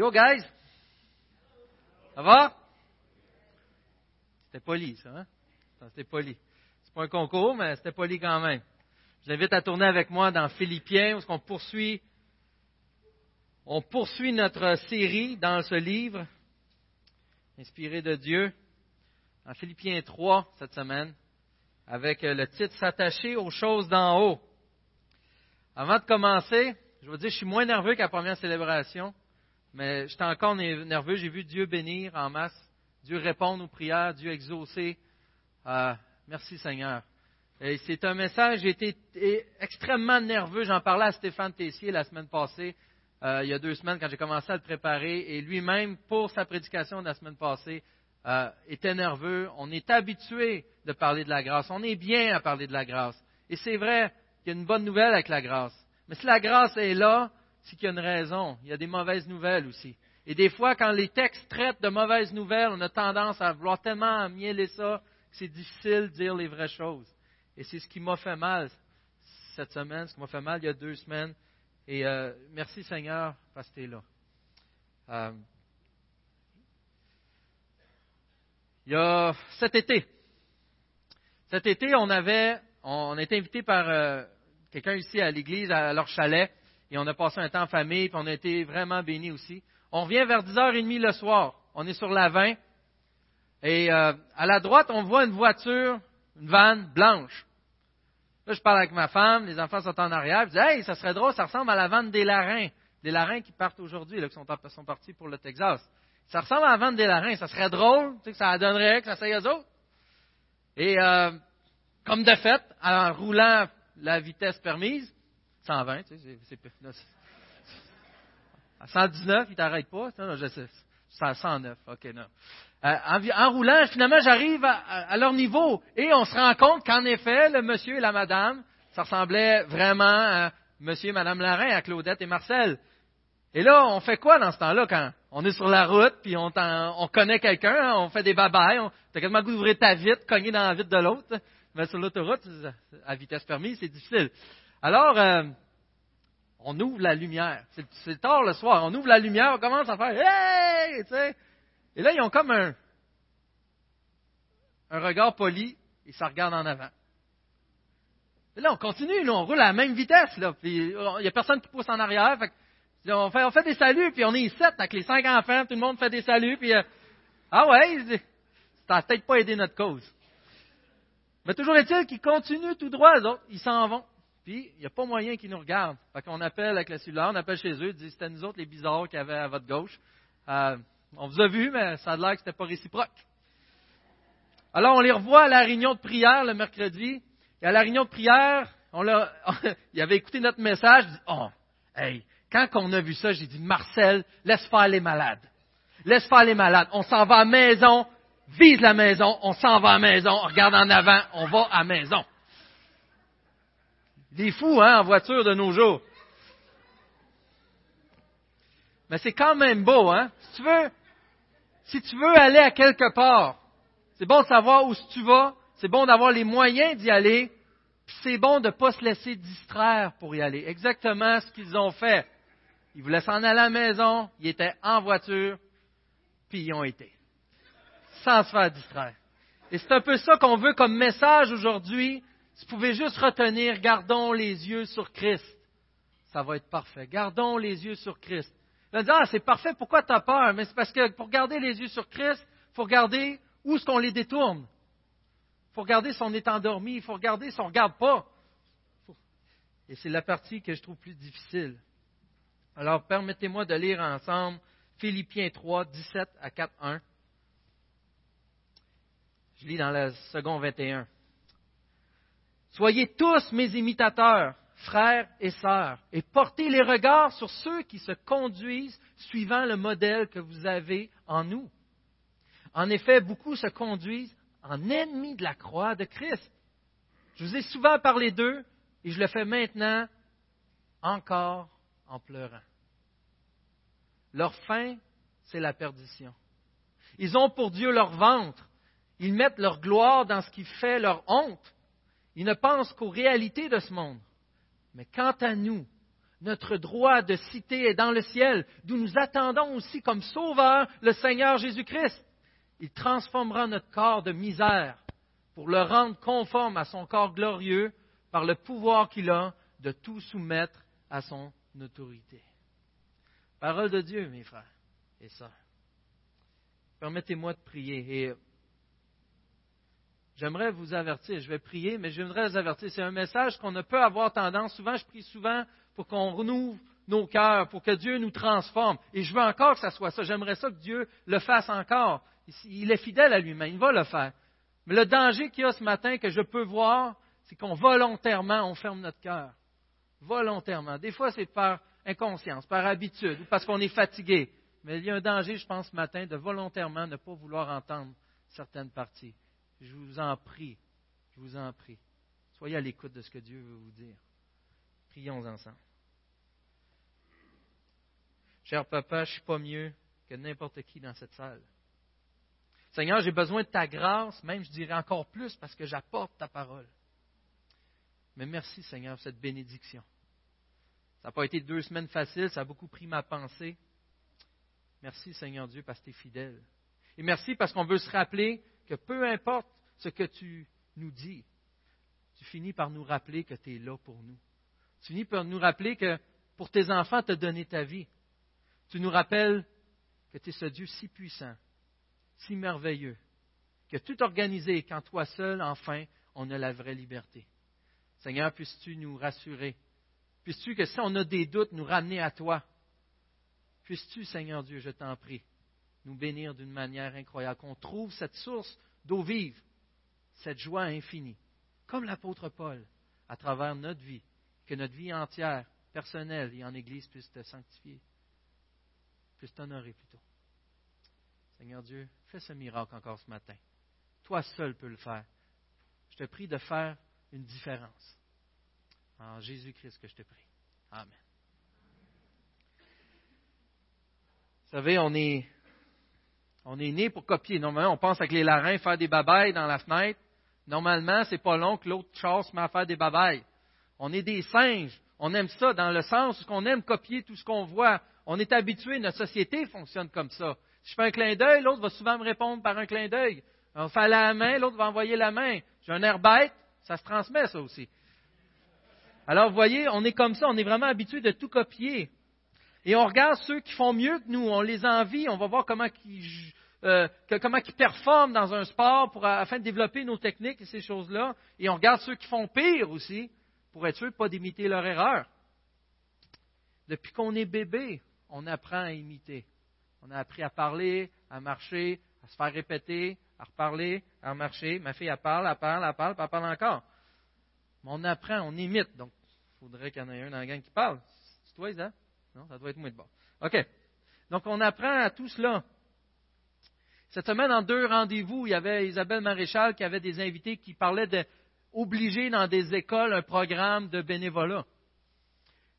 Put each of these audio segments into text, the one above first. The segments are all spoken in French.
Yo, guys! Ça va? C'était poli, ça, hein? C'était poli. C'est pas un concours, mais c'était poli quand même. Je vous invite à tourner avec moi dans Philippiens, où on poursuit, on poursuit notre série dans ce livre, inspiré de Dieu, en Philippiens 3 cette semaine, avec le titre S'attacher aux choses d'en haut. Avant de commencer, je veux dire, je suis moins nerveux qu'à la première célébration, mais j'étais encore nerveux. J'ai vu Dieu bénir en masse, Dieu répondre aux prières, Dieu exaucer. Euh, merci Seigneur. Et c'est un message, j'ai été extrêmement nerveux. J'en parlais à Stéphane Tessier la semaine passée, euh, il y a deux semaines, quand j'ai commencé à le préparer. Et lui-même, pour sa prédication de la semaine passée, euh, était nerveux. On est habitué de parler de la grâce. On est bien à parler de la grâce. Et c'est vrai qu'il y a une bonne nouvelle avec la grâce. Mais si la grâce est là, qu'il y a une raison. Il y a des mauvaises nouvelles aussi. Et des fois, quand les textes traitent de mauvaises nouvelles, on a tendance à vouloir tellement mieler ça que c'est difficile de dire les vraies choses. Et c'est ce qui m'a fait mal cette semaine, ce qui m'a fait mal il y a deux semaines. Et euh, merci Seigneur parce que tu es là. Euh, il y a cet été. Cet été, on avait, on, été invité par euh, quelqu'un ici à l'église, à leur chalet, et on a passé un temps en famille, puis on a été vraiment bénis aussi. On revient vers 10h30 le soir. On est sur la 20. Et euh, à la droite, on voit une voiture, une vanne blanche. Là, je parle avec ma femme, les enfants sont en arrière. Je dis, hey, ça serait drôle, ça ressemble à la vanne des Larins. Des Larins qui partent aujourd'hui, qui sont, sont, partis pour le Texas. Ça ressemble à la vanne des Larins. Ça serait drôle, tu sais, que ça donnerait, que ça serait eux autres. Et euh, comme de fait, en roulant la vitesse permise, 120, tu sais, c'est, à 119, il t'arrête pas. Non, je sais, c'est à 109, ok, non. Euh, en, roulant, finalement, j'arrive à, leur niveau et on se rend compte qu'en effet, le monsieur et la madame, ça ressemblait vraiment à monsieur et madame Larin, à Claudette et Marcel. Et là, on fait quoi dans ce temps-là quand on est sur la route, puis on, on connaît quelqu'un, hein, on fait des babayes, on, t'as quasiment goût d'ouvrir ta vitre, cogner dans la vitre de l'autre. Mais sur l'autoroute, à vitesse permise, c'est difficile. Alors, euh, on ouvre la lumière. C'est tard le soir. On ouvre la lumière, on commence à faire Hey! Et là, ils ont comme un, un regard poli et ça regarde en avant. Et là, on continue, là, on roule à la même vitesse. Là, il n'y a personne qui pousse en arrière. on, fait, on fait des saluts, puis on est sept avec les cinq enfants, tout le monde fait des saluts, euh, ah ouais, ça peut-être pas aidé notre cause. Mais toujours est-il qu'ils continuent tout droit, autres, ils s'en vont. Puis, il n'y a pas moyen qu'ils nous regardent. Fait qu'on appelle avec la cellulaire, on appelle chez eux, ils disent c'était nous autres les bizarres qui avaient à votre gauche. Euh, on vous a vu, mais ça a l'air que ce n'était pas réciproque. Alors, on les revoit à la réunion de prière le mercredi. Et à la réunion de prière, on l'a, il avait écouté notre message. Dit, oh, hey, quand on a vu ça, j'ai dit, Marcel, laisse faire les malades. Laisse faire les malades. On s'en va à la maison, vise la maison, on s'en va à la maison, on regarde en avant, on va à la maison. Des fous, hein, en voiture de nos jours. Mais c'est quand même beau, hein? Si tu veux, si tu veux aller à quelque part, c'est bon de savoir où tu vas, c'est bon d'avoir les moyens d'y aller, puis c'est bon de ne pas se laisser distraire pour y aller. Exactement ce qu'ils ont fait. Ils voulaient s'en aller à la maison, ils étaient en voiture, puis ils ont été. Sans se faire distraire. Et c'est un peu ça qu'on veut comme message aujourd'hui si vous pouvez juste retenir, gardons les yeux sur Christ, ça va être parfait. Gardons les yeux sur Christ. Dire, ah, c'est parfait, pourquoi tu as peur? Mais c'est parce que pour garder les yeux sur Christ, il faut regarder où est-ce qu'on les détourne. Il faut regarder si on est endormi, il faut regarder si on ne regarde pas. Et c'est la partie que je trouve plus difficile. Alors, permettez-moi de lire ensemble Philippiens 3, 17 à 4, 1. Je lis dans le second 21. Soyez tous mes imitateurs, frères et sœurs, et portez les regards sur ceux qui se conduisent suivant le modèle que vous avez en nous. En effet, beaucoup se conduisent en ennemis de la croix de Christ. Je vous ai souvent parlé d'eux et je le fais maintenant encore en pleurant. Leur fin, c'est la perdition. Ils ont pour Dieu leur ventre. Ils mettent leur gloire dans ce qui fait leur honte. Ils ne pensent qu'aux réalités de ce monde. Mais quant à nous, Notre droit de cité est dans le ciel, d'où nous attendons aussi comme sauveur le Seigneur Jésus-Christ. Il transformera notre corps de misère pour le rendre conforme à son corps glorieux par le pouvoir qu'il a de tout soumettre à son autorité. Parole de Dieu, mes frères et sœurs. Permettez-moi de prier. Et j'aimerais vous avertir, je vais prier, mais j'aimerais vous avertir. C'est un message qu'on ne peut avoir tendance. Souvent, je prie souvent pour qu'on renouvelle nos cœurs, pour que Dieu nous transforme. Et je veux encore que ça soit ça. J'aimerais ça que Dieu le fasse encore. Il est fidèle à lui-même, il va le faire. Mais le danger qu'il y a ce matin que je peux voir, c'est qu'on volontairement, on ferme notre cœur. Volontairement. Des fois, c'est par inconscience, par habitude, ou parce qu'on est fatigué. Mais il y a un danger, je pense, ce matin, de volontairement ne pas vouloir entendre certaines parties. Je vous en prie, je vous en prie. Soyez à l'écoute de ce que Dieu veut vous dire. Prions ensemble. Cher papa, je ne suis pas mieux que n'importe qui dans cette salle. Seigneur, j'ai besoin de ta grâce, même je dirais encore plus parce que j'apporte ta parole. Mais merci Seigneur pour cette bénédiction. Ça n'a pas été deux semaines faciles, ça a beaucoup pris ma pensée. Merci Seigneur Dieu parce que tu es fidèle. Et merci parce qu'on veut se rappeler que peu importe ce que tu nous dis, tu finis par nous rappeler que tu es là pour nous. Tu finis par nous rappeler que pour tes enfants, tu as donné ta vie. Tu nous rappelles que tu es ce Dieu si puissant, si merveilleux, que tout organisé quand toi seul, enfin, on a la vraie liberté. Seigneur, puisses-tu nous rassurer? Puisses-tu que si on a des doutes, nous ramener à toi? Puisses-tu, Seigneur Dieu, je t'en prie, nous bénir d'une manière incroyable, qu'on trouve cette source d'eau vive, cette joie infinie, comme l'apôtre Paul, à travers notre vie, que notre vie entière, personnelle et en Église puisse te sanctifier, puisse t'honorer plutôt. Seigneur Dieu, fais ce miracle encore ce matin. Toi seul peux le faire. Je te prie de faire une différence. En Jésus-Christ que je te prie. Amen. Vous savez, on est, on est né pour copier. Normalement, on pense avec les larins faire des babayes dans la fenêtre. Normalement, c'est pas long que l'autre chasse met à faire des babayes. On est des singes. On aime ça dans le sens qu'on aime copier tout ce qu'on voit. On est habitué, notre société fonctionne comme ça. Si je fais un clin d'œil, l'autre va souvent me répondre par un clin d'œil. On fait la main, l'autre va envoyer la main. J'ai un air bête, ça se transmet ça aussi. Alors, vous voyez, on est comme ça, on est vraiment habitué de tout copier. Et on regarde ceux qui font mieux que nous, on les envie, on va voir comment ils, euh, comment ils performent dans un sport pour, afin de développer nos techniques et ces choses-là. Et on regarde ceux qui font pire aussi, pour être sûr de ne pas d'imiter leur erreur. Depuis qu'on est bébé, on apprend à imiter. On a appris à parler, à marcher, à se faire répéter, à reparler, à marcher. Ma fille, elle parle, elle parle, elle parle, elle parle encore. Mais on apprend, on imite. Donc, il faudrait qu'il y en ait un dans la gang qui parle. C'est toi, Isa? Non, ça doit être moi de bord. OK. Donc, on apprend à tout cela. Cette semaine, en deux rendez-vous, il y avait Isabelle Maréchal qui avait des invités qui parlaient d'obliger dans des écoles un programme de bénévolat.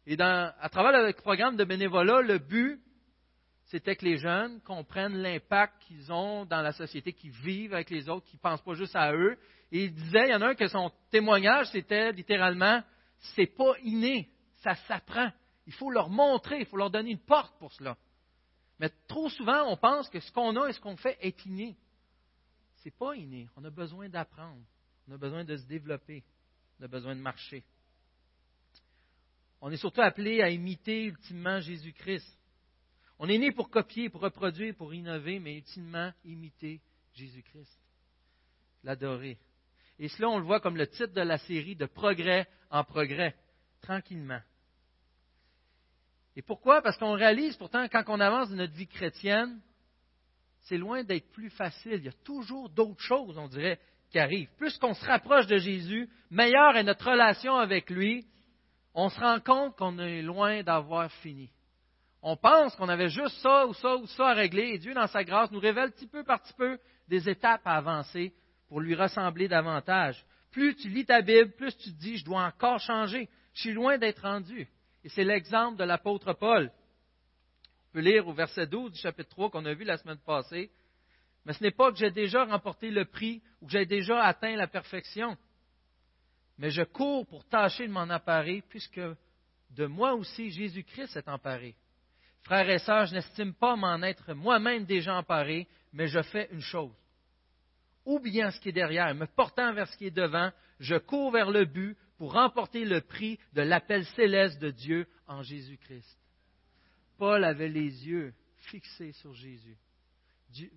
Et à travers le programme de bénévolat, le but, c'était que les jeunes comprennent l'impact qu'ils ont dans la société, qu'ils vivent avec les autres, qu'ils ne pensent pas juste à eux. Et il disait, il y en a un que son témoignage, c'était littéralement, c'est pas inné, ça s'apprend. Il faut leur montrer, il faut leur donner une porte pour cela. Mais trop souvent, on pense que ce qu'on a et ce qu'on fait est inné. Ce n'est pas inné. On a besoin d'apprendre. On a besoin de se développer. On a besoin de marcher. On est surtout appelé à imiter ultimement Jésus-Christ. On est né pour copier, pour reproduire, pour innover, mais ultimement imiter Jésus-Christ. L'adorer. Et cela, on le voit comme le titre de la série, de progrès en progrès, tranquillement. Et pourquoi? Parce qu'on réalise pourtant, quand on avance dans notre vie chrétienne, c'est loin d'être plus facile. Il y a toujours d'autres choses, on dirait, qui arrivent. Plus qu'on se rapproche de Jésus, meilleure est notre relation avec lui, on se rend compte qu'on est loin d'avoir fini on pense qu'on avait juste ça ou ça ou ça à régler, et Dieu, dans sa grâce, nous révèle petit peu par petit peu des étapes à avancer pour lui ressembler davantage. Plus tu lis ta Bible, plus tu te dis, je dois encore changer. Je suis loin d'être rendu. Et c'est l'exemple de l'apôtre Paul. On peut lire au verset 12 du chapitre 3 qu'on a vu la semaine passée. Mais ce n'est pas que j'ai déjà remporté le prix ou que j'ai déjà atteint la perfection. Mais je cours pour tâcher de m'en apparer puisque de moi aussi Jésus-Christ s'est emparé. Frères et sœurs, je n'estime pas m'en être moi-même déjà emparé, mais je fais une chose. Oubliant ce qui est derrière, me portant vers ce qui est devant, je cours vers le but pour remporter le prix de l'appel céleste de Dieu en Jésus-Christ. Paul avait les yeux fixés sur Jésus.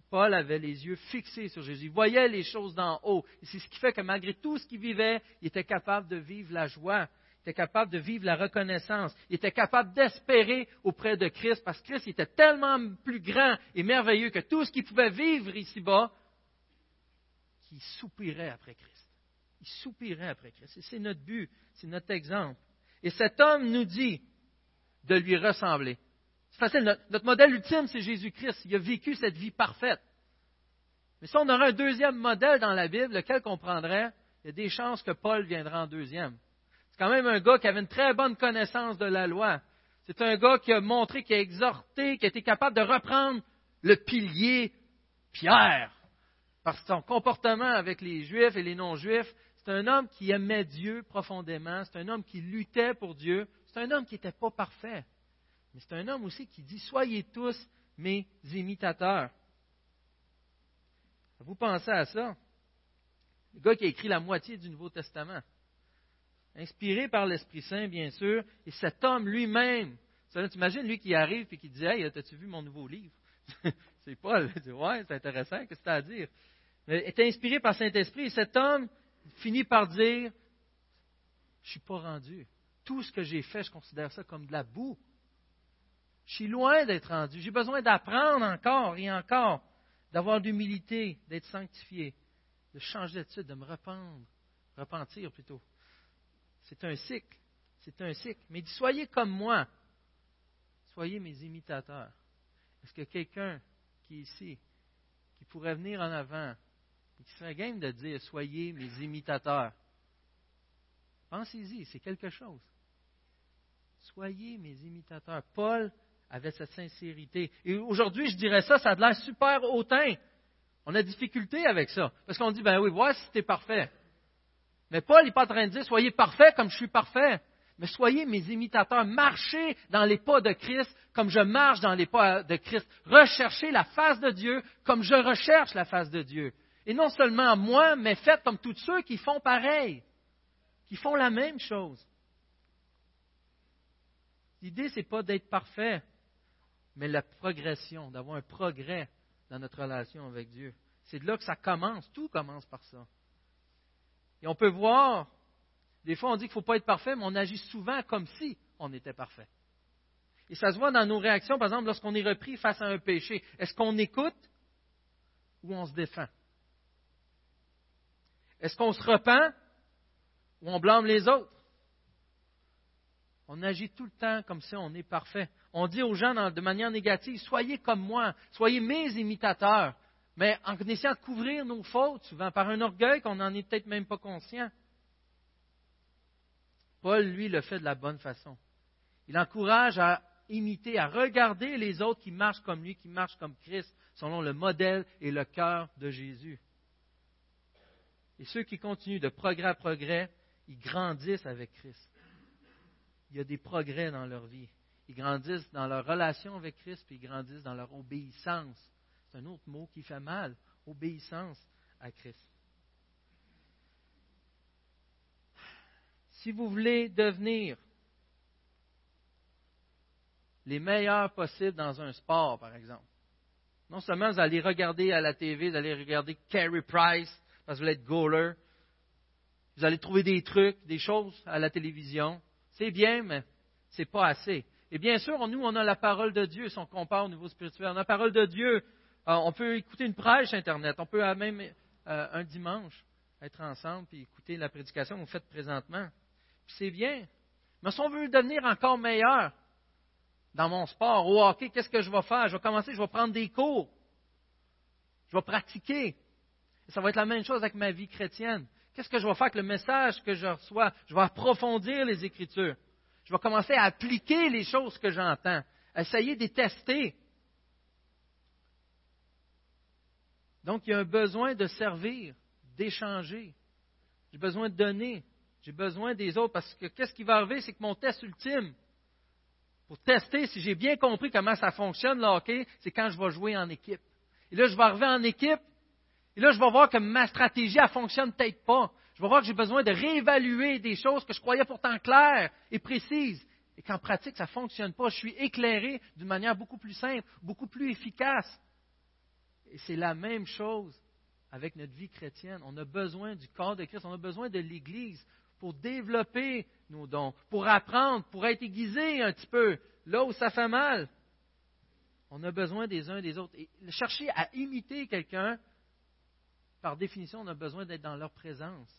Paul avait les yeux fixés sur Jésus. Il voyait les choses d'en haut. C'est ce qui fait que malgré tout ce qu'il vivait, il était capable de vivre la joie. Il était capable de vivre la reconnaissance. Il était capable d'espérer auprès de Christ parce que Christ était tellement plus grand et merveilleux que tout ce qu'il pouvait vivre ici-bas, qu'il soupirait après Christ. Il soupirait après Christ. C'est notre but, c'est notre exemple. Et cet homme nous dit de lui ressembler. C'est facile. Notre, modèle ultime, c'est Jésus-Christ. Il a vécu cette vie parfaite. Mais si on aurait un deuxième modèle dans la Bible, lequel comprendrait, il y a des chances que Paul viendra en deuxième. C'est quand même un gars qui avait une très bonne connaissance de la loi. C'est un gars qui a montré, qui a exhorté, qui a été capable de reprendre le pilier Pierre. Par son comportement avec les Juifs et les non-Juifs, c'est un homme qui aimait Dieu profondément. C'est un homme qui luttait pour Dieu. C'est un homme qui n'était pas parfait. Mais c'est un homme aussi qui dit Soyez tous mes imitateurs. Vous pensez à ça? Le gars qui a écrit la moitié du Nouveau Testament. Inspiré par l'Esprit Saint, bien sûr, et cet homme lui-même. Tu imagines lui qui arrive et qui dit Hey, as-tu vu mon nouveau livre? C'est Paul. Il dit Ouais, c'est intéressant, qu'est-ce que tu as à dire? Il est inspiré par Saint-Esprit, et cet homme finit par dire Je ne suis pas rendu. Tout ce que j'ai fait, je considère ça comme de la boue. Je suis loin d'être rendu. J'ai besoin d'apprendre encore et encore, d'avoir d'humilité, d'être sanctifié, de changer d'attitude, de me repentir plutôt. C'est un cycle. C'est un cycle. Mais dit, soyez comme moi. Soyez mes imitateurs. Est-ce que quelqu'un qui est ici, qui pourrait venir en avant, qui serait game de dire, soyez mes imitateurs? Pensez-y, c'est quelque chose. Soyez mes imitateurs. Paul avait cette sincérité. Et aujourd'hui, je dirais ça, ça a l'air super hautain. On a difficulté avec ça. Parce qu'on dit, ben oui, vois si tu es parfait. Mais Paul n'est pas en train de dire, soyez parfait comme je suis parfait. Mais soyez mes imitateurs. Marchez dans les pas de Christ comme je marche dans les pas de Christ. Recherchez la face de Dieu comme je recherche la face de Dieu. Et non seulement moi, mais faites comme tous ceux qui font pareil, qui font la même chose. L'idée, ce n'est pas d'être parfait, mais la progression, d'avoir un progrès dans notre relation avec Dieu. C'est de là que ça commence. Tout commence par ça. Et on peut voir, des fois on dit qu'il ne faut pas être parfait, mais on agit souvent comme si on était parfait. Et ça se voit dans nos réactions, par exemple, lorsqu'on est repris face à un péché. Est-ce qu'on écoute ou on se défend? Est-ce qu'on se repent ou on blâme les autres? On agit tout le temps comme si on est parfait. On dit aux gens de manière négative, soyez comme moi, soyez mes imitateurs, mais en essayant de couvrir nos fautes, souvent par un orgueil qu'on n'en est peut-être même pas conscient. Paul, lui, le fait de la bonne façon. Il encourage à imiter, à regarder les autres qui marchent comme lui, qui marchent comme Christ, selon le modèle et le cœur de Jésus. Et ceux qui continuent de progrès à progrès, ils grandissent avec Christ il y a des progrès dans leur vie. Ils grandissent dans leur relation avec Christ, puis ils grandissent dans leur obéissance. C'est un autre mot qui fait mal, obéissance à Christ. Si vous voulez devenir les meilleurs possibles dans un sport, par exemple, non seulement vous allez regarder à la TV, vous allez regarder Carey Price, parce que vous allez être goaler, vous allez trouver des trucs, des choses à la télévision, c'est bien, mais ce n'est pas assez. Et bien sûr, nous, on a la parole de Dieu, si on compare au niveau spirituel. On a la parole de Dieu. Euh, on peut écouter une prêche Internet. On peut même euh, un dimanche être ensemble et écouter la prédication que vous faites présentement. c'est bien. Mais si on veut devenir encore meilleur dans mon sport, au hockey, qu'est-ce que je vais faire? Je vais commencer, je vais prendre des cours. Je vais pratiquer. Ça va être la même chose avec ma vie chrétienne. Qu'est-ce que je vais faire avec le message que je reçois? Je vais approfondir les Écritures. Je vais commencer à appliquer les choses que j'entends, essayer de les tester. Donc, il y a un besoin de servir, d'échanger. J'ai besoin de donner. J'ai besoin des autres parce que qu'est-ce qui va arriver? C'est que mon test ultime, pour tester si j'ai bien compris comment ça fonctionne le c'est quand je vais jouer en équipe. Et là, je vais arriver en équipe, et là, je vais voir que ma stratégie, elle fonctionne peut-être pas. Je vais voir que j'ai besoin de réévaluer des choses que je croyais pourtant claires et précises, et qu'en pratique, ça ne fonctionne pas. Je suis éclairé d'une manière beaucoup plus simple, beaucoup plus efficace. Et c'est la même chose avec notre vie chrétienne. On a besoin du corps de Christ, on a besoin de l'Église pour développer nos dons, pour apprendre, pour être aiguisé un petit peu là où ça fait mal. On a besoin des uns des autres. Et chercher à imiter quelqu'un, par définition, on a besoin d'être dans leur présence.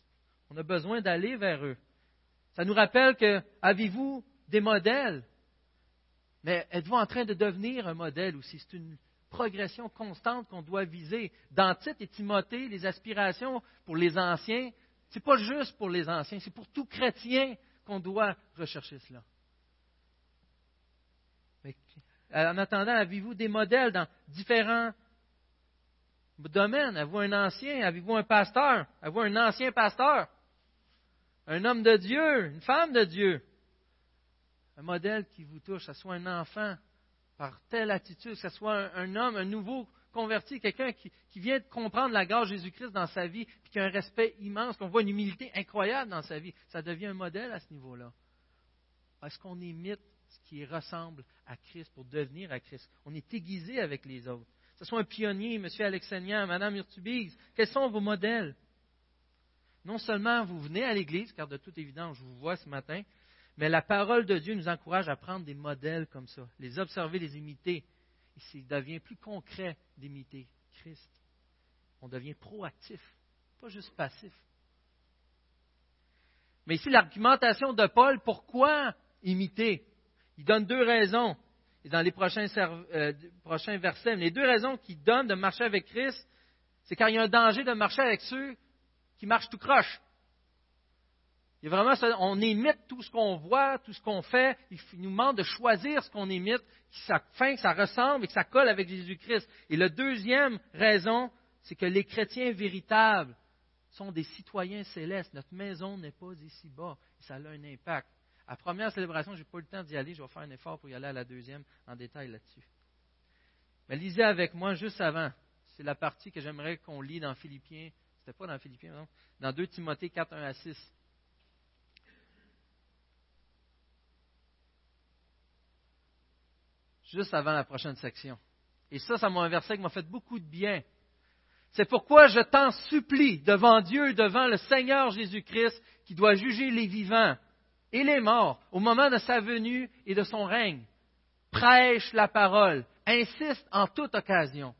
On a besoin d'aller vers eux. Ça nous rappelle que avez-vous des modèles? Mais êtes-vous en train de devenir un modèle aussi? C'est une progression constante qu'on doit viser. Dans Tite et Timothée, les aspirations pour les anciens, ce n'est pas juste pour les anciens, c'est pour tout chrétien qu'on doit rechercher cela. en attendant, avez-vous des modèles dans différents domaines? Avez-vous un ancien? Avez-vous un pasteur? Avez-vous un ancien pasteur? Un homme de Dieu? Une femme de Dieu? Un modèle qui vous touche, que ce soit un enfant par telle attitude, que ce soit un, homme, un nouveau converti, quelqu'un qui, vient de comprendre la grâce Jésus-Christ dans sa vie, puis qui a un respect immense, qu'on voit une humilité incroyable dans sa vie, ça devient un modèle à ce niveau-là. Est-ce qu'on imite ce qui ressemble à Christ pour devenir à Christ? On est aiguisé avec les autres. Que ce soit un pionnier, M. Alexanian, Mme Urtubise, quels sont vos modèles? Non seulement vous venez à l'Église, car de toute évidence, je vous vois ce matin, mais la parole de Dieu nous encourage à prendre des modèles comme ça, les observer, les imiter. Et il devient plus concret d'imiter Christ. On devient proactif, pas juste passif. Mais ici, l'argumentation de Paul, pourquoi imiter? Il donne deux raisons. Et dans les prochains, euh, versets, les deux raisons qu'il donne de marcher avec Christ, c'est quand il y a un danger de marcher avec ceux qui marchent tout croche vraiment, on imite tout ce qu'on voit, tout ce qu'on fait. Il nous demande de choisir ce qu'on imite, qui ça, que ça ressemble et que ça colle avec Jésus-Christ. Et la deuxième raison, c'est que les chrétiens véritables sont des citoyens célestes. Notre maison n'est pas ici-bas. ça a un impact. À la première célébration, je n'ai pas eu le temps d'y aller. Je vais faire un effort pour y aller à la deuxième en détail là-dessus. Mais lisez avec moi juste avant. C'est la partie que j'aimerais qu'on lit dans Philippiens. C'était pas dans Philippiens, non? Dans 2 Timothée 4, 1 à 6. juste avant la prochaine section. Et ça, ça m'a un verset qui m'a fait beaucoup de bien. C'est pourquoi je t'en supplie devant Dieu devant le Seigneur Jésus-Christ qui doit juger les vivants et les morts au moment de sa venue et de son règne. Prêche la parole, insiste en toute occasion,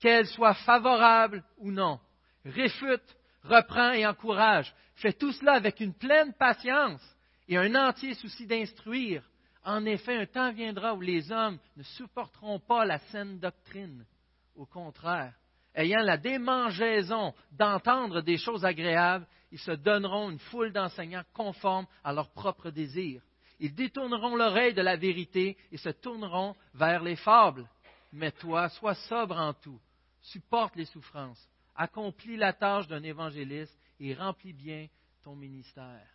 qu'elle soit favorable ou non. Réfute, reprend et encourage. Fais tout cela avec une pleine patience et un entier souci d'instruire en effet, un temps viendra où les hommes ne supporteront pas la saine doctrine. Au contraire, ayant la démangeaison d'entendre des choses agréables, ils se donneront une foule d'enseignants conformes à leurs propres désirs. Ils détourneront l'oreille de la vérité et se tourneront vers les fables. Mais toi, sois sobre en tout, supporte les souffrances, accomplis la tâche d'un évangéliste et remplis bien ton ministère.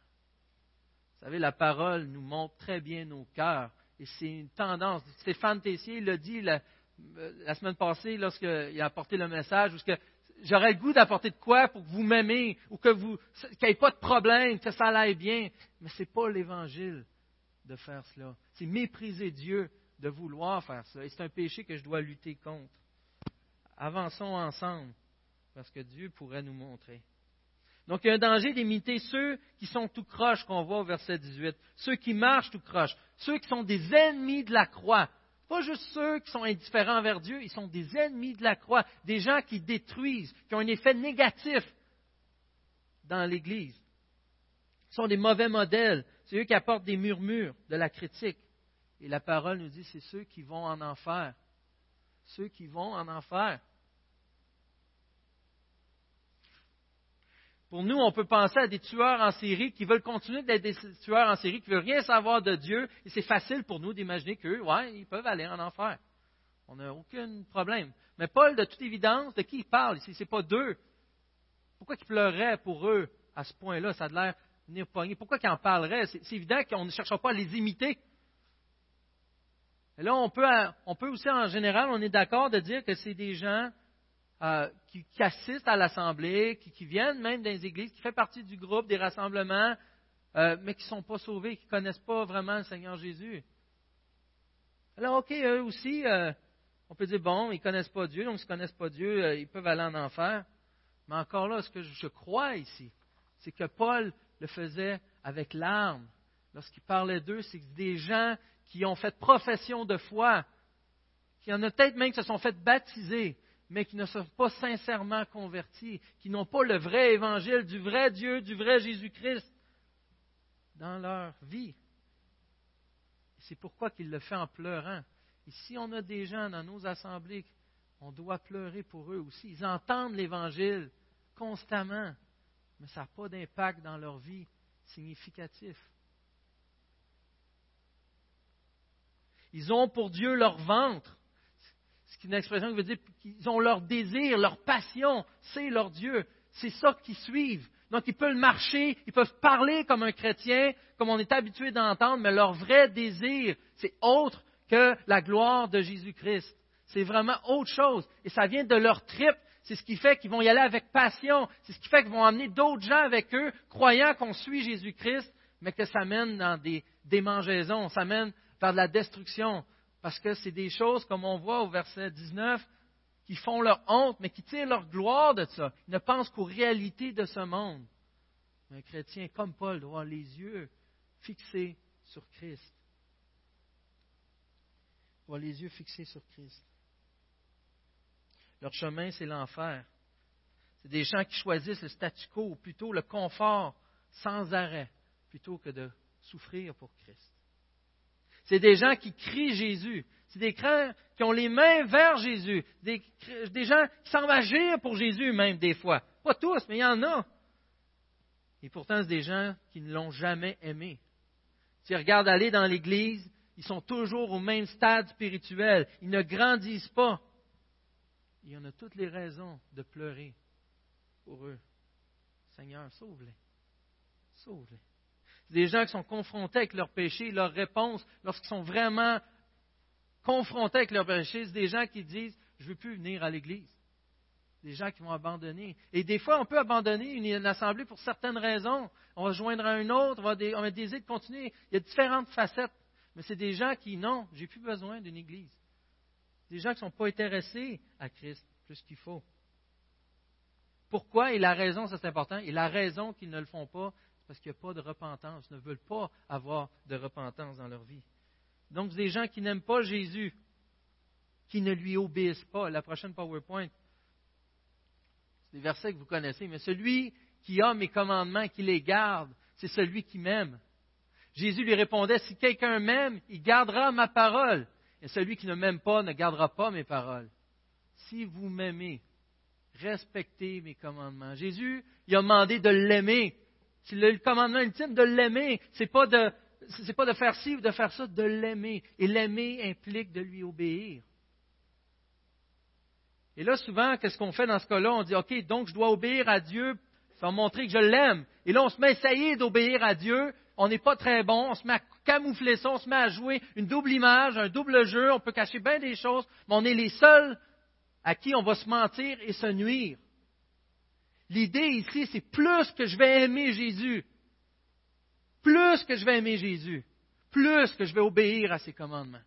Vous savez, la parole nous montre très bien nos cœurs. Et c'est une tendance. Stéphane Tessier l'a dit euh, semaine passée lorsqu'il a apporté le message, j'aurais le goût d'apporter de quoi pour que vous m'aimez ou que vous qu'il n'y ait pas de problème, que ça aille bien. Mais ce n'est pas l'évangile de faire cela. C'est mépriser Dieu de vouloir faire cela. Et c'est un péché que je dois lutter contre. Avançons ensemble, parce que Dieu pourrait nous montrer. Donc, il y a un danger d'imiter ceux qui sont tout croche qu'on voit au verset 18, ceux qui marchent tout croche, ceux qui sont des ennemis de la croix. Pas juste ceux qui sont indifférents envers Dieu, ils sont des ennemis de la croix, des gens qui détruisent, qui ont un effet négatif dans l'Église. Ils sont des mauvais modèles, c'est eux qui apportent des murmures, de la critique. Et la parole nous dit, c'est ceux qui vont en enfer. Ceux qui vont en enfer. Pour nous, on peut penser à des tueurs en série qui veulent continuer d'être des tueurs en série, qui ne veulent rien savoir de Dieu, et c'est facile pour nous d'imaginer qu'eux, ouais, ils peuvent aller en enfer. On n'a aucun problème. Mais Paul, de toute évidence, de qui il parle ici? Ce n'est pas d'eux. Pourquoi il pleurait pour eux à ce point-là? Ça a l'air venir. Pourquoi il en parlerait? C'est évident qu'on ne cherchera pas à les imiter. Et là, on peut, on peut aussi, en général, on est d'accord de dire que c'est des gens euh, qui, assistent à l'Assemblée, qui, viennent même dans les églises, qui font partie du groupe, des rassemblements, euh, mais qui ne sont pas sauvés, qui ne connaissent pas vraiment le Seigneur Jésus. Alors, OK, eux aussi, euh, on peut dire, bon, ils ne connaissent pas Dieu, donc s'ils ne connaissent pas Dieu, ils peuvent aller en enfer. Mais encore là, ce que je crois ici, c'est que Paul le faisait avec larmes. Lorsqu'il parlait d'eux, c'est des gens qui ont fait profession de foi, qui en a peut-être même qui se sont fait baptiser, mais qui ne sont pas sincèrement convertis, qui n'ont pas le vrai évangile du vrai Dieu, du vrai Jésus-Christ dans leur vie. C'est pourquoi qu'il le fait en pleurant. Et si on a des gens dans nos assemblées, on doit pleurer pour eux aussi. Ils entendent l'Évangile constamment, mais ça n'a pas d'impact dans leur vie significatif. Ils ont pour Dieu leur ventre. C'est une expression qui veut dire qu'ils ont leur désir, leur passion, c'est leur Dieu. C'est ça qu'ils suivent. Donc ils peuvent marcher, ils peuvent parler comme un chrétien, comme on est habitué d'entendre, mais leur vrai désir, c'est autre que la gloire de Jésus-Christ. C'est vraiment autre chose. Et ça vient de leur trip. C'est ce qui fait qu'ils vont y aller avec passion. C'est ce qui fait qu'ils vont amener d'autres gens avec eux, croyant qu'on suit Jésus-Christ, mais que ça mène dans des démangeaisons, ça mène vers de la destruction. Parce que c'est des choses, comme on voit au verset 19, qui font leur honte, mais qui tirent leur gloire de ça. Ils ne pensent qu'aux réalités de ce monde. Un chrétien comme Paul doit avoir les yeux fixés sur Christ. Doit les yeux fixés sur Christ. Leur chemin, c'est l'enfer. C'est des gens qui choisissent le statu quo, plutôt le confort sans arrêt, plutôt que de souffrir pour Christ. C'est des gens qui crient Jésus. C'est des gens qui ont les mains vers Jésus. Des, des gens qui semblent agir pour Jésus même des fois. Pas tous, mais il y en a. Et pourtant, c'est des gens qui ne l'ont jamais aimé. Si regardes aller dans l'Église, ils sont toujours au même stade spirituel. Ils ne grandissent pas. Il y en a toutes les raisons de pleurer pour eux. Seigneur, sauve-les. Sauve-les des gens qui sont confrontés avec leurs péchés, leur réponse, lorsqu'ils sont vraiment confrontés avec leurs péchés, c'est des gens qui disent Je ne veux plus venir à l'Église. Des gens qui vont abandonner. Et des fois, on peut abandonner une, assemblée pour certaines raisons. On va joindre à une autre, on va, des, on de continuer. Il y a différentes facettes. Mais c'est des gens qui, non, j'ai plus besoin d'une Église. Des gens qui ne sont pas intéressés à Christ plus qu'il faut. Pourquoi? Et la raison, ça c'est important. Et la raison qu'ils ne le font pas, parce qu'il n'y a pas de repentance, ne veulent pas avoir de repentance dans leur vie. Donc, des gens qui n'aiment pas Jésus, qui ne lui obéissent pas. La prochaine PowerPoint, c'est des versets que vous connaissez, mais celui qui a mes commandements, qui les garde, c'est celui qui m'aime. Jésus lui répondait, si quelqu'un m'aime, il gardera ma parole. Et celui qui ne m'aime pas ne gardera pas mes paroles. Si vous m'aimez, respectez mes commandements. Jésus, il a demandé de l'aimer. C'est le commandement ultime de l'aimer. Ce n'est pas, de, pas de faire ci ou de faire ça, de l'aimer. Et l'aimer implique de lui obéir. Et là, souvent, qu'est-ce qu'on fait dans ce cas-là? On dit, OK, donc je dois obéir à Dieu pour montrer que je l'aime. Et là, on se met à essayer d'obéir à Dieu. On n'est pas très bon. On se met à camoufler ça. On se met à jouer une double image, un double jeu. On peut cacher bien des choses. Mais on est les seuls à qui on va se mentir et se nuire. L'idée ici, c'est plus que je vais aimer Jésus, plus que je vais aimer Jésus, plus que je vais obéir à ses commandements.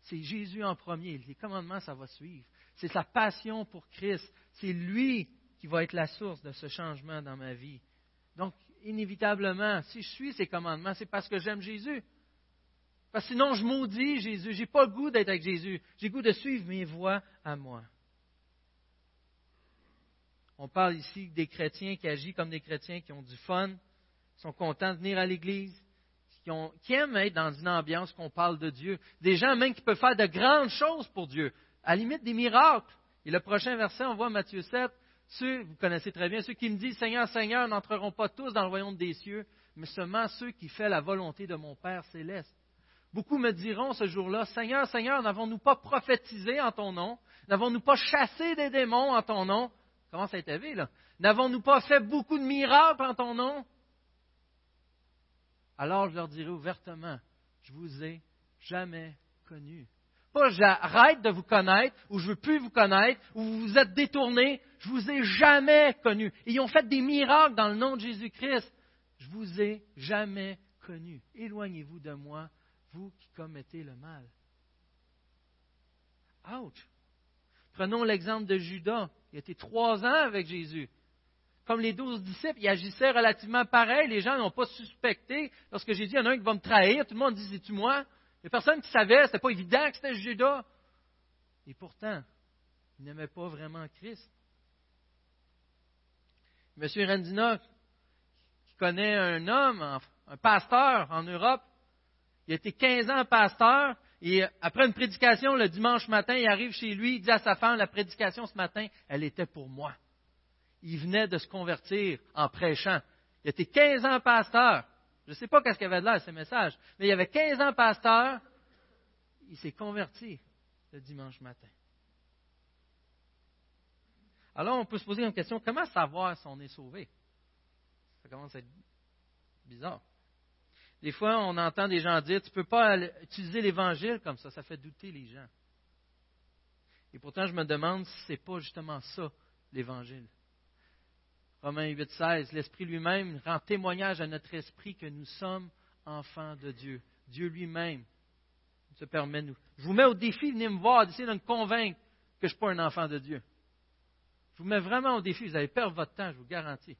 C'est Jésus en premier. Les commandements, ça va suivre. C'est sa passion pour Christ. C'est lui qui va être la source de ce changement dans ma vie. Donc, inévitablement, si je suis ses commandements, c'est parce que j'aime Jésus. Parce que sinon, je maudis Jésus. Je n'ai pas le goût d'être avec Jésus. J'ai le goût de suivre mes voies à moi. On parle ici des chrétiens qui agissent comme des chrétiens qui ont du fun, qui sont contents de venir à l'Église, qui, aiment être dans une ambiance qu'on parle de Dieu. Des gens même qui peuvent faire de grandes choses pour Dieu, à limite des miracles. Et le prochain verset, on voit Matthieu 7, ceux, vous connaissez très bien, ceux qui me disent Seigneur, Seigneur, n'entreront pas tous dans le royaume des cieux, mais seulement ceux qui font la volonté de mon Père céleste. Beaucoup me diront ce jour-là, Seigneur, Seigneur, n'avons-nous pas prophétisé en ton nom? N'avons-nous pas chassé des démons en ton nom? Comment ça a été là? N'avons-nous pas fait beaucoup de miracles en ton nom? Alors je leur dirai ouvertement, je vous ai jamais connu. Pas j'arrête de vous connaître, ou je veux plus vous connaître, ou vous vous êtes détourné. Je vous ai jamais connu. ils ont fait des miracles dans le nom de Jésus-Christ. Je vous ai jamais connu. Éloignez-vous de moi, vous qui commettez le mal. Ouch! Prenons l'exemple de Judas. Il été trois ans avec Jésus. Comme les douze disciples, il agissait relativement pareil. Les gens n'ont pas suspecté. Lorsque Jésus, il y en a un qui va me trahir, tout le monde dit, c'est-tu moi? Il n'y a personne qui savait, ce n'était pas évident que c'était Judas. Et pourtant, il n'aimait pas vraiment Christ. M. Randina, qui connaît un homme, un pasteur en Europe, il a été 15 ans pasteur, et après une prédication le dimanche matin, il arrive chez lui, il dit à sa femme, la prédication ce matin, elle était pour moi. Il venait de se convertir en prêchant. Il été 15 ans pasteur. Je ne sais pas qu'est-ce qu'il avait de là, ces messages, mais il avait 15 ans pasteur. Il s'est converti le dimanche matin. Alors, on peut se poser une question comment savoir si on est sauvé? Ça commence à être bizarre. Des fois, on entend des gens dire Tu ne peux pas utiliser l'Évangile comme ça, ça fait douter les gens. Et pourtant, je me demande si ce n'est pas justement ça, l'Évangile. Romains 8, 16, l'Esprit lui-même rend témoignage à notre esprit que nous sommes enfants de Dieu. Dieu lui-même se permet nous. Je vous mets au défi, venez me voir, d'essayer de me convaincre que je ne suis pas un enfant de Dieu. Je vous mets vraiment au défi, vous allez perdre votre temps, je vous garantis.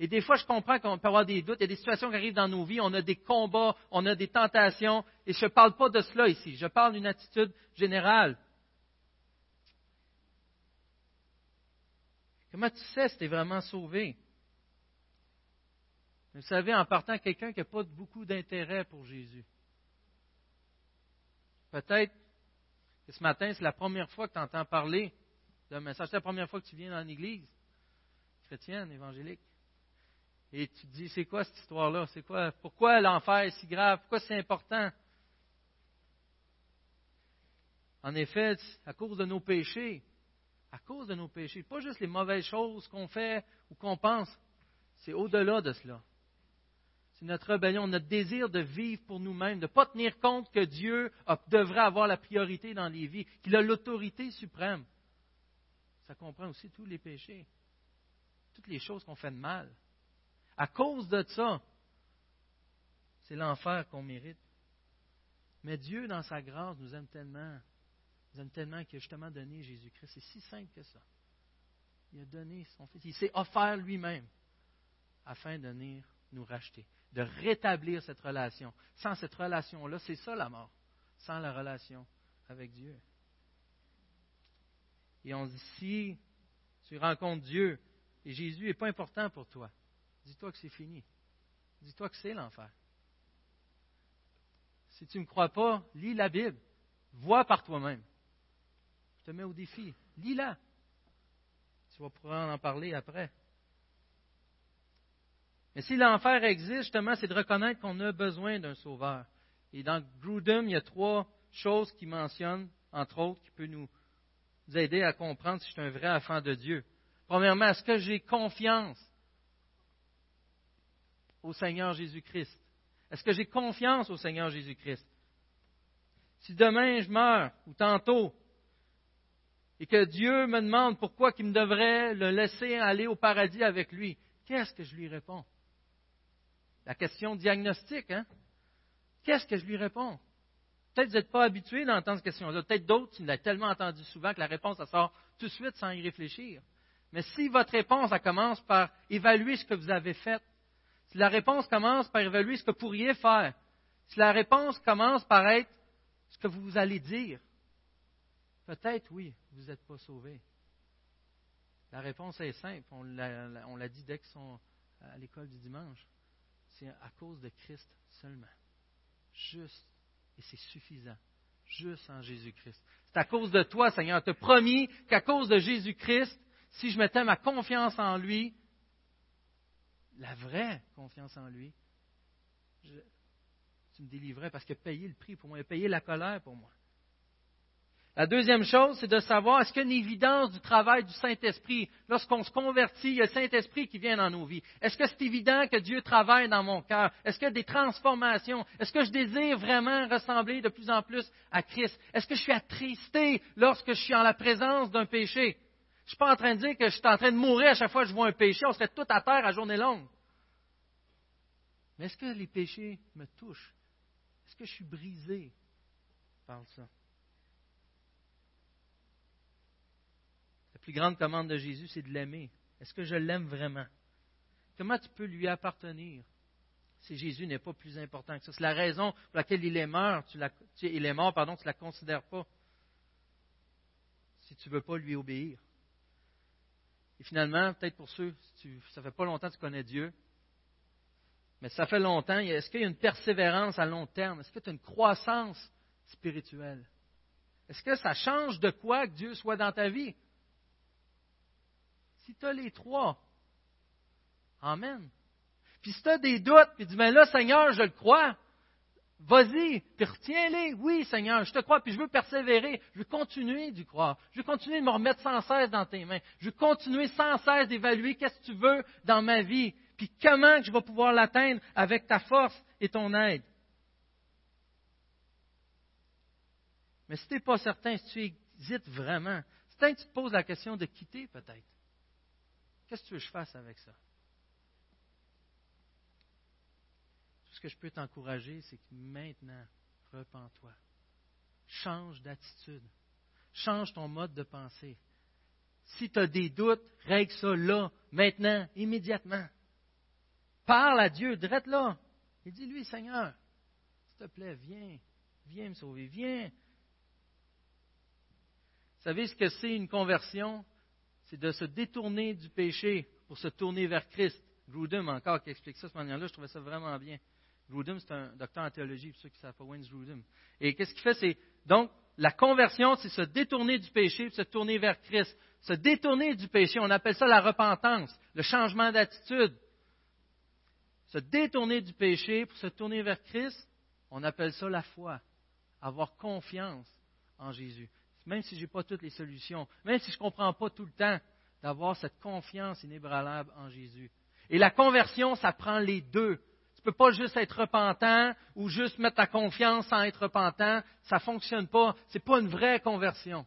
Et des fois, je comprends qu'on peut avoir des doutes, il y a des situations qui arrivent dans nos vies, on a des combats, on a des tentations, et je ne parle pas de cela ici, je parle d'une attitude générale. Comment tu sais si tu es vraiment sauvé? Vous savez, en partant, quelqu'un qui n'a pas beaucoup d'intérêt pour Jésus. Peut-être que ce matin, c'est la première fois que tu entends parler d'un message. C'est la première fois que tu viens dans l'église chrétienne, évangélique. Et tu te dis, c'est quoi cette histoire-là? C'est quoi? Pourquoi l'enfer est si grave? Pourquoi c'est important? En effet, à cause de nos péchés, à cause de nos péchés. Pas juste les mauvaises choses qu'on fait ou qu'on pense. C'est au-delà de cela. C'est notre rébellion, notre désir de vivre pour nous-mêmes, de ne pas tenir compte que Dieu devrait avoir la priorité dans les vies, qu'il a l'autorité suprême. Ça comprend aussi tous les péchés, toutes les choses qu'on fait de mal. À cause de ça, c'est l'enfer qu'on mérite. Mais Dieu, dans sa grâce, nous aime tellement nous aime tellement qu'il a justement donné Jésus-Christ. C'est si simple que ça. Il a donné son Fils. Il s'est offert lui-même afin de venir nous racheter, de rétablir cette relation. Sans cette relation-là, c'est ça la mort. Sans la relation avec Dieu. Et on dit, si tu rencontres Dieu et Jésus n'est pas important pour toi, dis-toi que c'est fini. Dis-toi que c'est l'enfer. Si tu ne me crois pas, lis la Bible. Vois par toi-même te mets au défi. Lis-la. Tu vas pouvoir en parler après. Mais si l'enfer existe, justement, c'est de reconnaître qu'on a besoin d'un sauveur. Et dans Grudem, il y a trois choses qui mentionnent, entre autres, qui peuvent nous aider à comprendre si je suis un vrai enfant de Dieu. Premièrement, est-ce que j'ai confiance au Seigneur Jésus-Christ? Est-ce que j'ai confiance au Seigneur Jésus-Christ? Si demain je meurs, ou tantôt, et que Dieu me demande pourquoi il me devrait le laisser aller au paradis avec lui, qu'est-ce que je lui réponds? La question diagnostique, hein? Qu'est-ce que je lui réponds? Peut-être que vous n'êtes pas habitué d'entendre cette question-là. Peut-être d'autres, tu l'as tellement entendu souvent que la réponse, ça sort tout de suite sans y réfléchir. Mais si votre réponse, elle commence par évaluer ce que vous avez fait, si la réponse commence par évaluer ce que vous pourriez faire, si la réponse commence par être ce que vous allez dire, Peut-être, oui, vous n'êtes pas sauvé. La réponse est simple. On l'a dit dès qu'ils sont à l'école du dimanche. C'est à cause de Christ seulement. Juste. Et c'est suffisant. Juste en Jésus-Christ. C'est à cause de toi, Seigneur. As promis qu'à cause de Jésus-Christ, si je mettais ma confiance en lui, la vraie confiance en lui, tu me délivrais parce a payé le prix pour moi. Il la colère pour moi. La deuxième chose, c'est de savoir est-ce qu'il y a une évidence du travail du Saint-Esprit? Lorsqu'on se convertit, il y a le Saint-Esprit qui vient dans nos vies. Est-ce que c'est évident que Dieu travaille dans mon cœur? Est-ce qu'il y a des transformations? Est-ce que je désire vraiment ressembler de plus en plus à Christ? Est-ce que je suis attristé lorsque je suis en la présence d'un péché? Je ne suis pas en train de dire que je suis en train de mourir à chaque fois que je vois un péché. On serait tout à terre à journée longue. Mais est-ce que les péchés me touchent? Est-ce que je suis brisé par ça? plus grande commande de Jésus, c'est de l'aimer. Est-ce que je l'aime vraiment? Comment tu peux lui appartenir si Jésus n'est pas plus important que ça? C'est la raison pour laquelle il est mort. Tu la, il est mort, pardon, tu ne la considères pas. Si tu ne veux pas lui obéir. Et finalement, peut-être pour ceux, tu, ça fait pas longtemps que tu connais Dieu, mais ça fait longtemps, est-ce qu'il y a une persévérance à long terme? Est-ce que tu as une croissance spirituelle? Est-ce que ça change de quoi que Dieu soit dans ta vie? Si tu as les trois, Amen. Puis si tu as des doutes, puis dis, mais là, Seigneur, je le crois, vas-y, puis retiens-les. Oui, Seigneur, je te crois, puis je veux persévérer, je veux continuer d'y croire, je veux continuer de me remettre sans cesse dans tes mains, je veux continuer sans cesse d'évaluer qu'est-ce que tu veux dans ma vie, puis comment je vais pouvoir l'atteindre avec ta force et ton aide. Mais si tu n'es pas certain, si tu hésites vraiment, c'est que tu te poses la question de quitter peut-être. Qu'est-ce que tu veux que je fasse avec ça? Ce que je peux t'encourager, c'est que maintenant, repens-toi. Change d'attitude. Change ton mode de pensée. Si tu as des doutes, règle ça là, maintenant, immédiatement. Parle à Dieu, drette là. Et dis-lui, Seigneur, s'il te plaît, viens, viens me sauver, viens. Vous savez ce que c'est une conversion? c'est de se détourner du péché pour se tourner vers Christ. Grudem, encore, qui explique ça de cette manière-là, je trouvais ça vraiment bien. Grudem, c'est un docteur en théologie, pour ceux qui ne savent pas, Wayne Grudem. Et qu'est-ce qu'il fait? C'est, donc, la conversion, c'est se détourner du péché se tourner vers Christ. Se détourner du péché, on appelle ça la repentance, le changement d'attitude. Se détourner du péché pour se tourner vers Christ, on appelle ça la foi. Avoir confiance en Jésus même si je n'ai pas toutes les solutions, même si je ne comprends pas tout le temps, d'avoir cette confiance inébranlable en Jésus. Et la conversion, ça prend les deux. Tu peux pas juste être repentant ou juste mettre ta confiance sans être repentant. Ça ne fonctionne pas. Ce n'est pas une vraie conversion.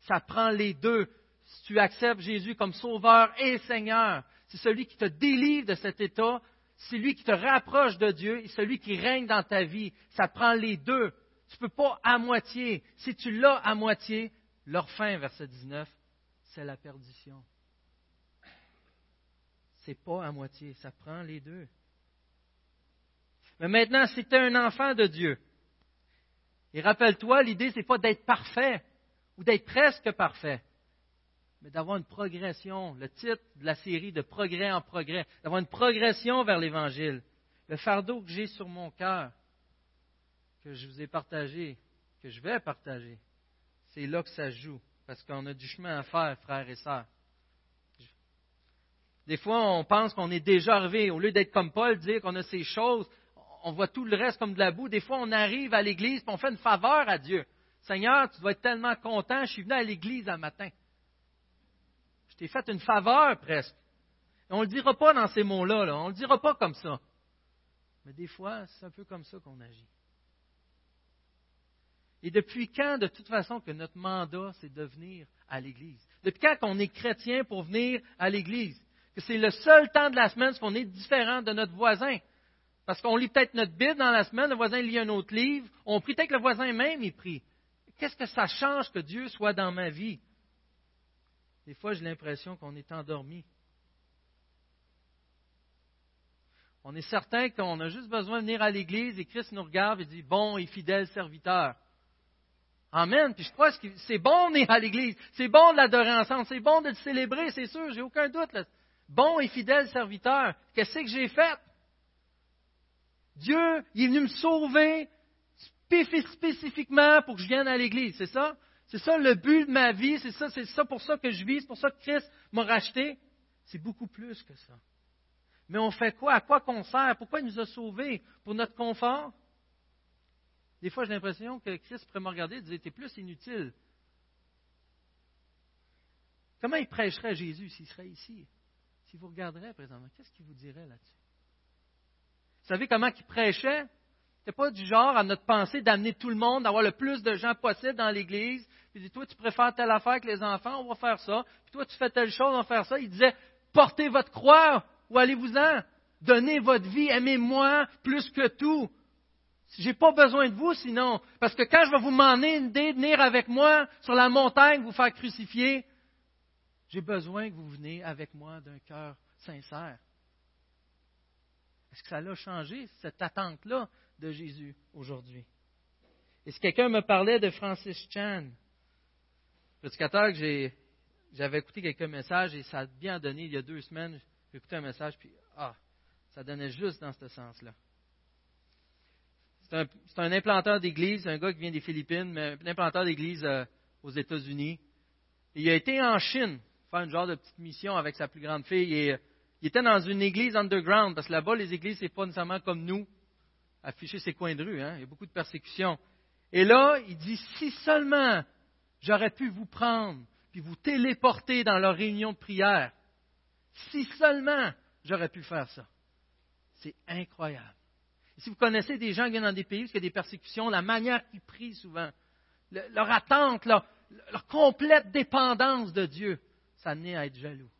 Ça prend les deux. Si tu acceptes Jésus comme Sauveur et Seigneur, c'est celui qui te délivre de cet état, c'est lui qui te rapproche de Dieu et celui qui règne dans ta vie. Ça prend les deux. Tu peux pas à moitié. Si tu l'as à moitié, leur fin, verset 19, c'est la perdition. C'est pas à moitié, ça prend les deux. Mais maintenant, si tu es un enfant de Dieu, et rappelle-toi, l'idée, ce n'est pas d'être parfait ou d'être presque parfait, mais d'avoir une progression. Le titre de la série de Progrès en progrès, d'avoir une progression vers l'Évangile. Le fardeau que j'ai sur mon cœur, que je vous ai partagé, que je vais partager, c'est là que ça joue, parce qu'on a du chemin à faire, frères et sœurs. Des fois, on pense qu'on est déjà arrivé. Au lieu d'être comme Paul, dire qu'on a ces choses, on voit tout le reste comme de la boue. Des fois, on arrive à l'église et on fait une faveur à Dieu. Seigneur, tu dois être tellement content, je suis venu à l'église un matin. Je t'ai fait une faveur presque. on ne le dira pas dans ces mots-là, là. on ne le dira pas comme ça. Mais des fois, c'est un peu comme ça qu'on agit. Et depuis quand, de toute façon, que notre mandat, c'est de venir à l'Église? Depuis quand qu'on est chrétien pour venir à l'Église? Que c'est le seul temps de la semaine qu'on est différent de notre voisin? Parce qu'on lit peut-être notre Bible dans la semaine, le voisin lit un autre livre, on prie peut-être que le voisin même, il prie. Qu'est-ce que ça change que Dieu soit dans ma vie? Des fois, j'ai l'impression qu'on est endormi. On est certain qu'on a juste besoin de venir à l'Église et Christ nous regarde et dit, bon et fidèle serviteur. Amen. Puis je crois que c'est bon de venir à l'Église. C'est bon de l'adorer ensemble. C'est bon de le célébrer, c'est sûr, j'ai aucun doute. Bon et fidèle serviteur. Qu'est-ce que j'ai fait? Dieu, il est venu me sauver spécifiquement pour que je vienne à l'Église, c'est ça? C'est ça le but de ma vie, c'est ça, c'est ça pour ça que je vis, c'est pour ça que Christ m'a racheté. C'est beaucoup plus que ça. Mais on fait quoi? À quoi qu'on sert? Pourquoi il nous a sauvés? Pour notre confort? Des fois, j'ai l'impression que Christ pourrait me regarder et dire T'es plus inutile Comment il prêcherait Jésus s'il serait ici? S'il vous regarderait présentement, qu'est-ce qu'il vous dirait là-dessus? Vous savez comment il prêchait? n'était pas du genre à notre pensée d'amener tout le monde, d'avoir le plus de gens possible dans l'Église. Puis dit, toi, tu préfères telle affaire que les enfants, on va faire ça. Puis toi, tu fais telle chose, on va faire ça. Il disait, portez votre croix ou allez-vous-en. Donnez votre vie, aimez-moi plus que tout. J'ai pas besoin de vous sinon. Parce que quand je vais vous demander de venir avec moi sur la montagne, vous faire crucifier, j'ai besoin que vous venez avec moi d'un cœur sincère. Est-ce que ça l'a changé, cette attente-là de Jésus aujourd'hui? Et si quelqu'un me parlait de Francis Chan, prédicateur que j'avais écouté quelques messages et ça a bien donné il y a deux semaines, j'ai écouté un message, puis ah, ça donnait juste dans ce sens-là. C'est un, implanteur d'église, un gars qui vient des Philippines, mais un implanteur d'église euh, aux États-Unis. Il a été en Chine faire une genre de petite mission avec sa plus grande fille. Et, il était dans une église underground, parce que là-bas, les églises, c'est pas nécessairement comme nous, afficher ses coins de rue. Hein? Il y a beaucoup de persécutions. Et là, il dit, si seulement j'aurais pu vous prendre, puis vous téléporter dans leur réunion de prière, si seulement j'aurais pu faire ça. C'est incroyable. si vous connaissez des gens qui viennent dans des pays où il y a des persécutions, la manière qu'ils prient souvent, leur attente, leur, complète dépendance de Dieu, ça amenait à être jaloux.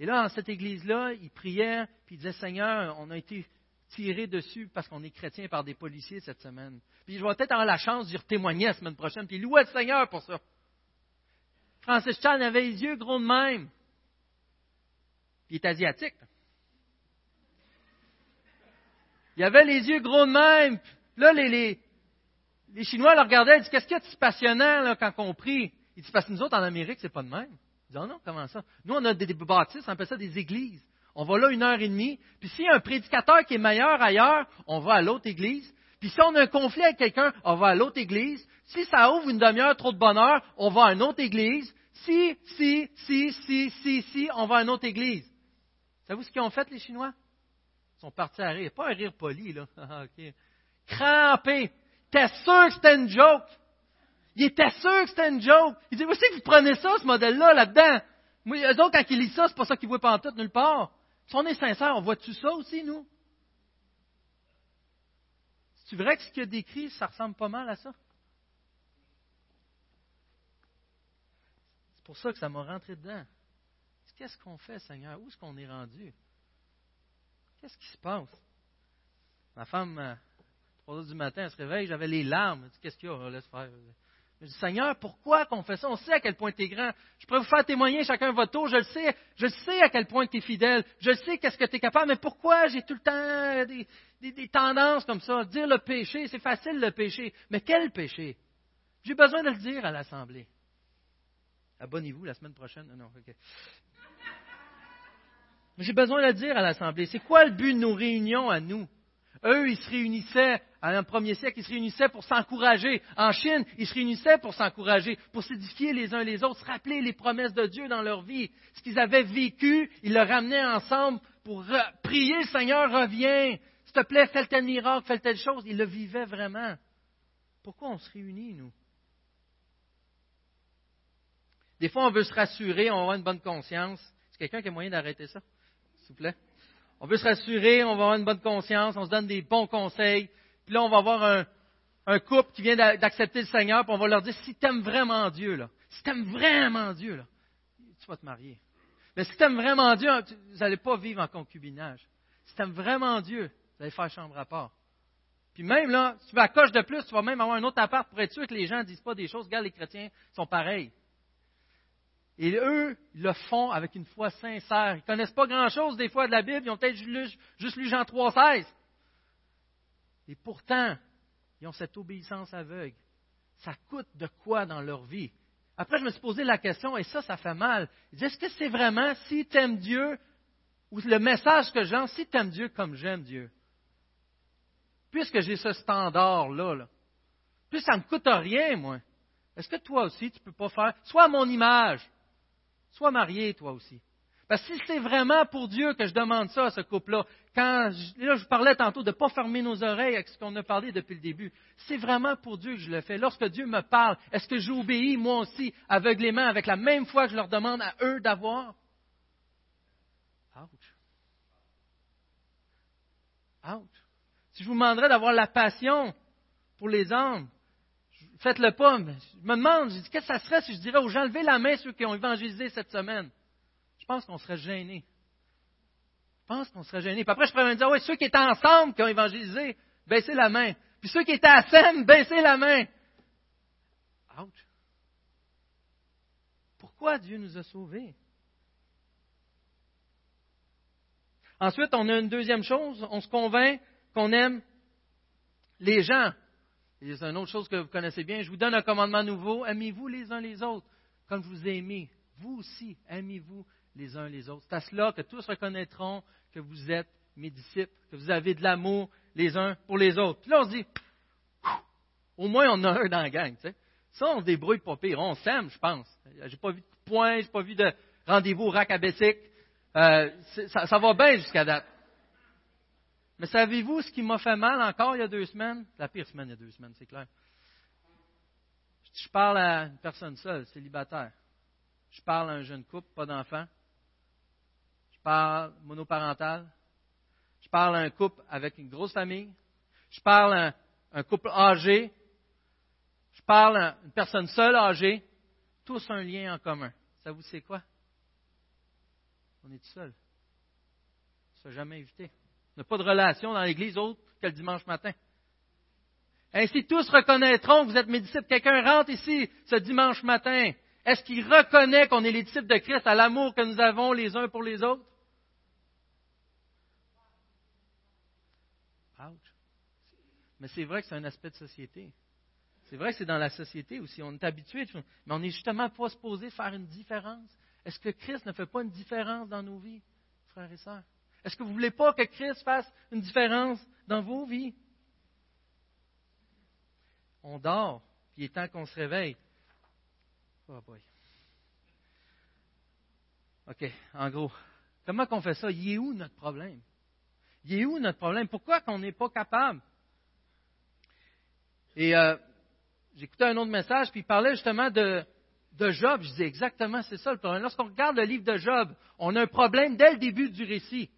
Et là, dans cette église-là, ils priaient, puis ils disaient, Seigneur, on a été tiré dessus parce qu'on est chrétien par des policiers cette semaine. Puis je vais peut-être avoir la chance d'y témoigner la semaine prochaine, puis louer le Seigneur pour ça. Francis Chan avait les yeux gros de même. Puis il est asiatique. Il avait les yeux gros de même. Là, les, les, Chinois le regardaient et disaient Qu'est-ce qu'il y a de si passionnant quand on prie? Il dit Parce que nous autres, en Amérique, c'est pas de même. Dit oh non, comment ça? Nous, on a des, des bâtisses, on appelle ça des églises. On va là une heure et demie. Puis s'il y a un prédicateur qui est meilleur ailleurs, on va à l'autre église. Puis si on a un conflit avec quelqu'un, on va à l'autre église. Si ça ouvre une demi-heure trop de bonheur, on va à une autre église. Si, si, si, si, si, si, on va à une autre église. Savez-vous ce qu'ils ont fait, les Chinois? Ils sont partis à rire. Pas un rire poli, là. Ah, Crampé. T'es sûr que c'était une joke? Il était sûr que c'était une joke. Il dit, que vous prenez ça, ce modèle-là, là-dedans? Moi, eux autres, quand ils lisent ça, c'est pas ça qu'ils voient pas en tout nulle part. Si on est sincère, on voit-tu ça aussi, nous? C'est vrai que ce qu'il a décrit, ça ressemble pas mal à ça? C'est pour ça que ça m'a rentré dedans. Qu'est-ce qu'on fait, Seigneur? Où est-ce qu'on est rendu? Qu'est-ce qui se passe? Ma femme, à 3 heures du matin, elle se réveille, j'avais les larmes. Qu'est-ce qu'il y a? Laisse faire. Je dis, Seigneur, pourquoi qu'on fait ça? On sait à quel point tu es grand. Je pourrais vous faire témoigner chacun votre tour. Je le sais. Je sais à quel point tu es fidèle. Je sais qu'est-ce que tu es capable. Mais pourquoi j'ai tout le temps des, tendances comme ça? Dire le péché, c'est facile le péché. Mais quel péché? J'ai besoin de le dire à l'Assemblée. Abonnez-vous la semaine prochaine. Non, ok. J'ai besoin de le dire à l'Assemblée. C'est quoi le but de nos réunions à nous? Eux, ils se réunissaient, un premier siècle, ils se réunissaient pour s'encourager. En Chine, ils se réunissaient pour s'encourager, pour s'édifier les uns les autres, se rappeler les promesses de Dieu dans leur vie. Ce qu'ils avaient vécu, ils le ramenaient ensemble pour prier, Seigneur, reviens. S'il te plaît, fais tel miracle, fais telle chose. Ils le vivaient vraiment. Pourquoi on se réunit, nous? Des fois, on veut se rassurer, on avoir une bonne conscience. Est-ce quelqu'un qui a moyen d'arrêter ça, s'il vous plaît? On veut se rassurer, on va avoir une bonne conscience, on se donne des bons conseils. Puis là, on va avoir un, couple qui vient d'accepter le Seigneur, puis on va leur dire, si tu aimes vraiment Dieu, là, si tu aimes vraiment Dieu, là, tu vas te marier. Mais si tu aimes vraiment Dieu, vous n'allez pas vivre en concubinage. Si tu aimes vraiment Dieu, vous allez faire chambre à part. Puis même là, si tu coche de plus, tu vas même avoir un autre appart pour être sûr que les gens ne disent pas des choses. Regarde, les chrétiens sont pareils. Et eux, ils le font avec une foi sincère. Ils ne connaissent pas grand-chose des fois de la Bible. Ils ont peut-être juste lu Jean 3,16. Et pourtant, ils ont cette obéissance aveugle. Ça coûte de quoi dans leur vie? Après, je me suis posé la question, et ça, ça fait mal. Est-ce que c'est vraiment, si tu aimes Dieu, ou le message que j'ai, si tu aimes Dieu comme j'aime Dieu, puisque j'ai ce standard-là, là, puis ça ne me coûte rien, moi, est-ce que toi aussi, tu ne peux pas faire, soit à mon image, Sois marié, toi aussi. Parce que si c'est vraiment pour Dieu que je demande ça à ce couple-là, quand je, là je parlais tantôt de ne pas fermer nos oreilles avec ce qu'on a parlé depuis le début, c'est vraiment pour Dieu que je le fais. Lorsque Dieu me parle, est-ce que j'obéis moi aussi aveuglément avec la même foi que je leur demande à eux d'avoir? Ouch. Ouch. Si je vous demanderais d'avoir la passion pour les âmes, faites-le pas. je me demande, je dis, qu'est-ce que ça serait si je dirais aux gens, levez la main ceux qui ont évangélisé cette semaine? Pense qu'on serait gênés. Je pense qu'on serait gênés. Puis après, je pourrais me dire, oui, ceux qui étaient ensemble, qui ont évangélisé, baissez la main. Puis ceux qui étaient à scène, baissez la main. Ouch. Pourquoi Dieu nous a sauvés? Ensuite, on a une deuxième chose, on se convainc qu'on aime les gens. C'est une autre chose que vous connaissez bien. Je vous donne un commandement nouveau. Aimez-vous les uns les autres, comme vous ai aimé. Vous aussi, aimez-vous les uns les autres. C'est à cela que tous reconnaîtront que vous êtes mes disciples, que vous avez de l'amour les uns pour les autres. Puis là, on se dit, au moins on a un dans la gang. Ça, on se débrouille pas pire. On s'aime, je pense. J'ai pas vu de point, j'ai pas vu de rendez-vous à euh, ça, ça, va bien jusqu'à date. Mais savez-vous ce qui m'a fait mal encore il y a deux semaines? La pire semaine il y a deux semaines, c'est clair. Je parle à une personne seule, célibataire. Je parle à un jeune couple, pas d'enfant parle monoparental, je parle à un couple avec une grosse famille, je parle à un couple âgé, je parle à une personne seule âgée, tous un lien en commun. Ça vous sait quoi? On est tout seul. On ne jamais invité. On n'a pas de relation dans l'Église autre que le dimanche matin. Ainsi, tous reconnaîtront que vous êtes mes disciples. Quelqu'un rentre ici ce dimanche matin. Est-ce qu'il reconnaît qu'on est les disciples de Christ à l'amour que nous avons les uns pour les autres? Mais c'est vrai que c'est un aspect de société. C'est vrai que c'est dans la société aussi. On est habitué, mais on n'est justement pas supposé faire une différence. Est-ce que Christ ne fait pas une différence dans nos vies, frères et sœurs? Est-ce que vous ne voulez pas que Christ fasse une différence dans vos vies? On dort, puis il est temps qu'on se réveille. Oh boy. OK, en gros, comment qu'on fait ça? Il est où notre problème? Il est où notre problème? Pourquoi qu'on n'est pas capable? Et euh, j'écoutais un autre message, puis il parlait justement de, Job. Je disais exactement, c'est ça le problème. Lorsqu'on regarde le livre de Job, on a un problème dès le début du récit.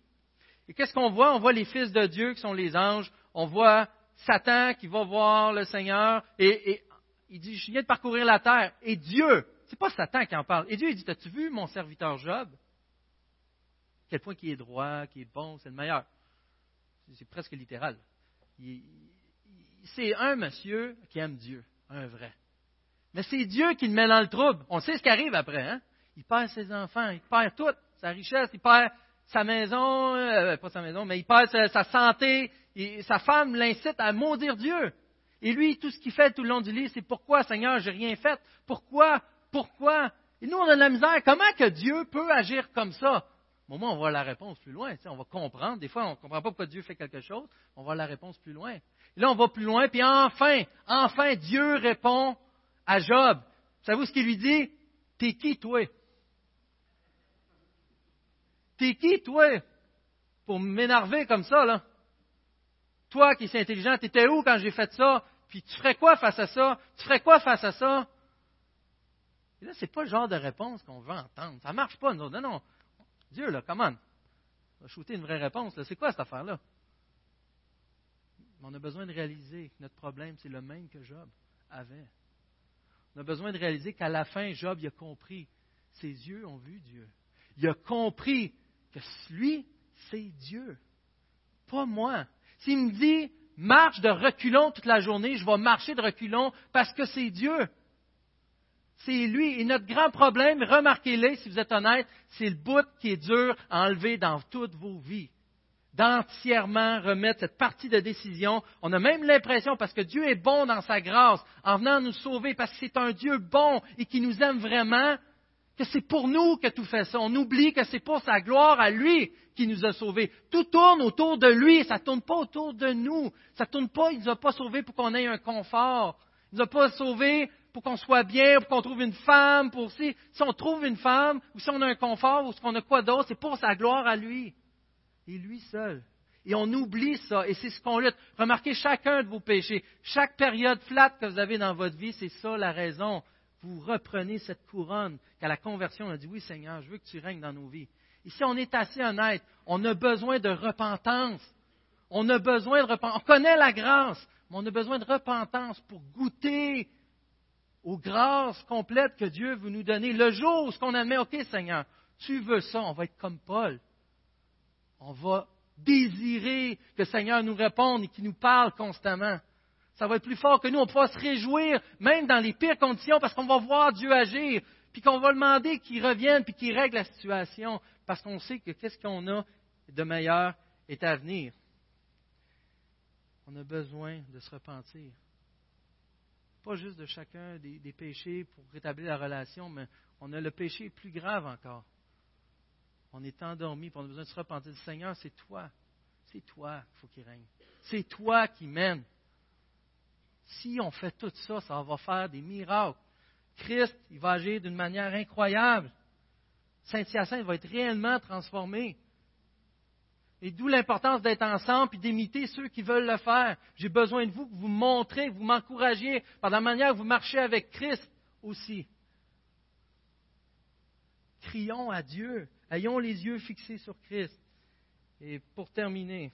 Et qu'est-ce qu'on voit? On voit les fils de Dieu qui sont les anges. On voit Satan qui va voir le Seigneur et, et il dit, je viens de parcourir la terre. Et Dieu, c'est pas Satan qui en parle. Et Dieu, il dit, as-tu vu mon serviteur Job? Quel point qui est droit, qui est bon, c'est le meilleur c'est presque littéral. C'est un monsieur qui aime Dieu, un vrai. Mais c'est Dieu qui le met dans le trouble. On sait ce qui arrive après. Hein? Il perd ses enfants, il perd tout, sa richesse, il perd sa maison, euh, pas sa maison, mais il perd sa, santé. sa femme l'incite à maudire Dieu. Et lui, tout ce qu'il fait tout le long du livre, c'est pourquoi, Seigneur, j'ai rien fait? Pourquoi? Pourquoi? Et nous, on a de la misère. Comment que Dieu peut agir comme ça? Moment on voit la réponse plus loin. On va comprendre. Des fois, on ne comprend pas pourquoi Dieu fait quelque chose. On voit la réponse plus loin. Là, on va plus loin. Puis enfin, enfin, Dieu répond à Job. Savez-vous ce qu'il lui dit? T'es qui, toi? T'es qui, toi? Pour m'énerver comme ça, là? Toi qui es intelligent, t'étais où quand j'ai fait ça? Puis tu ferais quoi face à ça? Tu ferais quoi face à ça? Et là, ce n'est pas le genre de réponse qu'on veut entendre. Ça ne marche pas, non, non, non. Dieu, là, comment? On va shooter une vraie réponse. C'est quoi cette affaire-là? On a besoin de réaliser que notre problème, c'est le même que Job avait. On a besoin de réaliser qu'à la fin, Job il a compris. Ses yeux ont vu Dieu. Il a compris que lui, c'est Dieu. Pas moi. S'il me dit, marche de reculons toute la journée, je vais marcher de reculons parce que c'est Dieu c'est lui. Et notre grand problème, remarquez-le si vous êtes honnête, c'est le bout qui est dur à enlever dans toutes vos vies. D'entièrement remettre cette partie de décision. On a même l'impression, parce que Dieu est bon dans sa grâce, en venant nous sauver, parce que c'est un Dieu bon et qui nous aime vraiment, que c'est pour nous que tout fait ça. On oublie que c'est pour sa gloire à lui qui nous a sauvés. Tout tourne autour de lui, ça ne tourne pas autour de nous. Ça ne tourne pas, il ne nous a pas sauvés pour qu'on ait un confort. Il ne nous a pas sauvés pour qu'on soit bien, pour qu'on trouve une femme, pour si, si on trouve une femme, ou si on a un confort, ou si on a quoi d'autre, c'est pour sa gloire à lui. Et lui seul. Et on oublie ça, et c'est ce qu'on lutte. Remarquez chacun de vos péchés, chaque période flatte que vous avez dans votre vie, c'est ça la raison. Vous reprenez cette couronne qu'à la conversion, on a dit, oui Seigneur, je veux que tu règnes dans nos vies. Et si on est assez honnête, on a besoin de repentance. On a besoin de repentance. On connaît la grâce, mais on a besoin de repentance pour goûter aux grâces complètes que Dieu veut nous donner. Le jour où on admet, OK Seigneur, tu veux ça, on va être comme Paul. On va désirer que Seigneur nous réponde et qu'il nous parle constamment. Ça va être plus fort que nous. On pourra se réjouir, même dans les pires conditions, parce qu'on va voir Dieu agir, puis qu'on va demander qu'il revienne, puis qu'il règle la situation, parce qu'on sait que qu'est-ce qu'on a de meilleur est à venir. On a besoin de se repentir. Pas juste de chacun des, péchés pour rétablir la relation, mais on a le péché plus grave encore on est endormi, puis on a besoin de se repentir. Seigneur, c'est toi. C'est toi qu'il faut qu'il règne. C'est toi qui mène. Si on fait tout ça, ça va faire des miracles. Christ, il va agir d'une manière incroyable. Saint-Hyacinthe va être réellement transformé. Et d'où l'importance d'être ensemble et d'imiter ceux qui veulent le faire. J'ai besoin de vous que vous montrez, que vous m'encouragiez par la manière que vous marchez avec Christ aussi. Crions à Dieu. Ayons les yeux fixés sur Christ. Et pour terminer,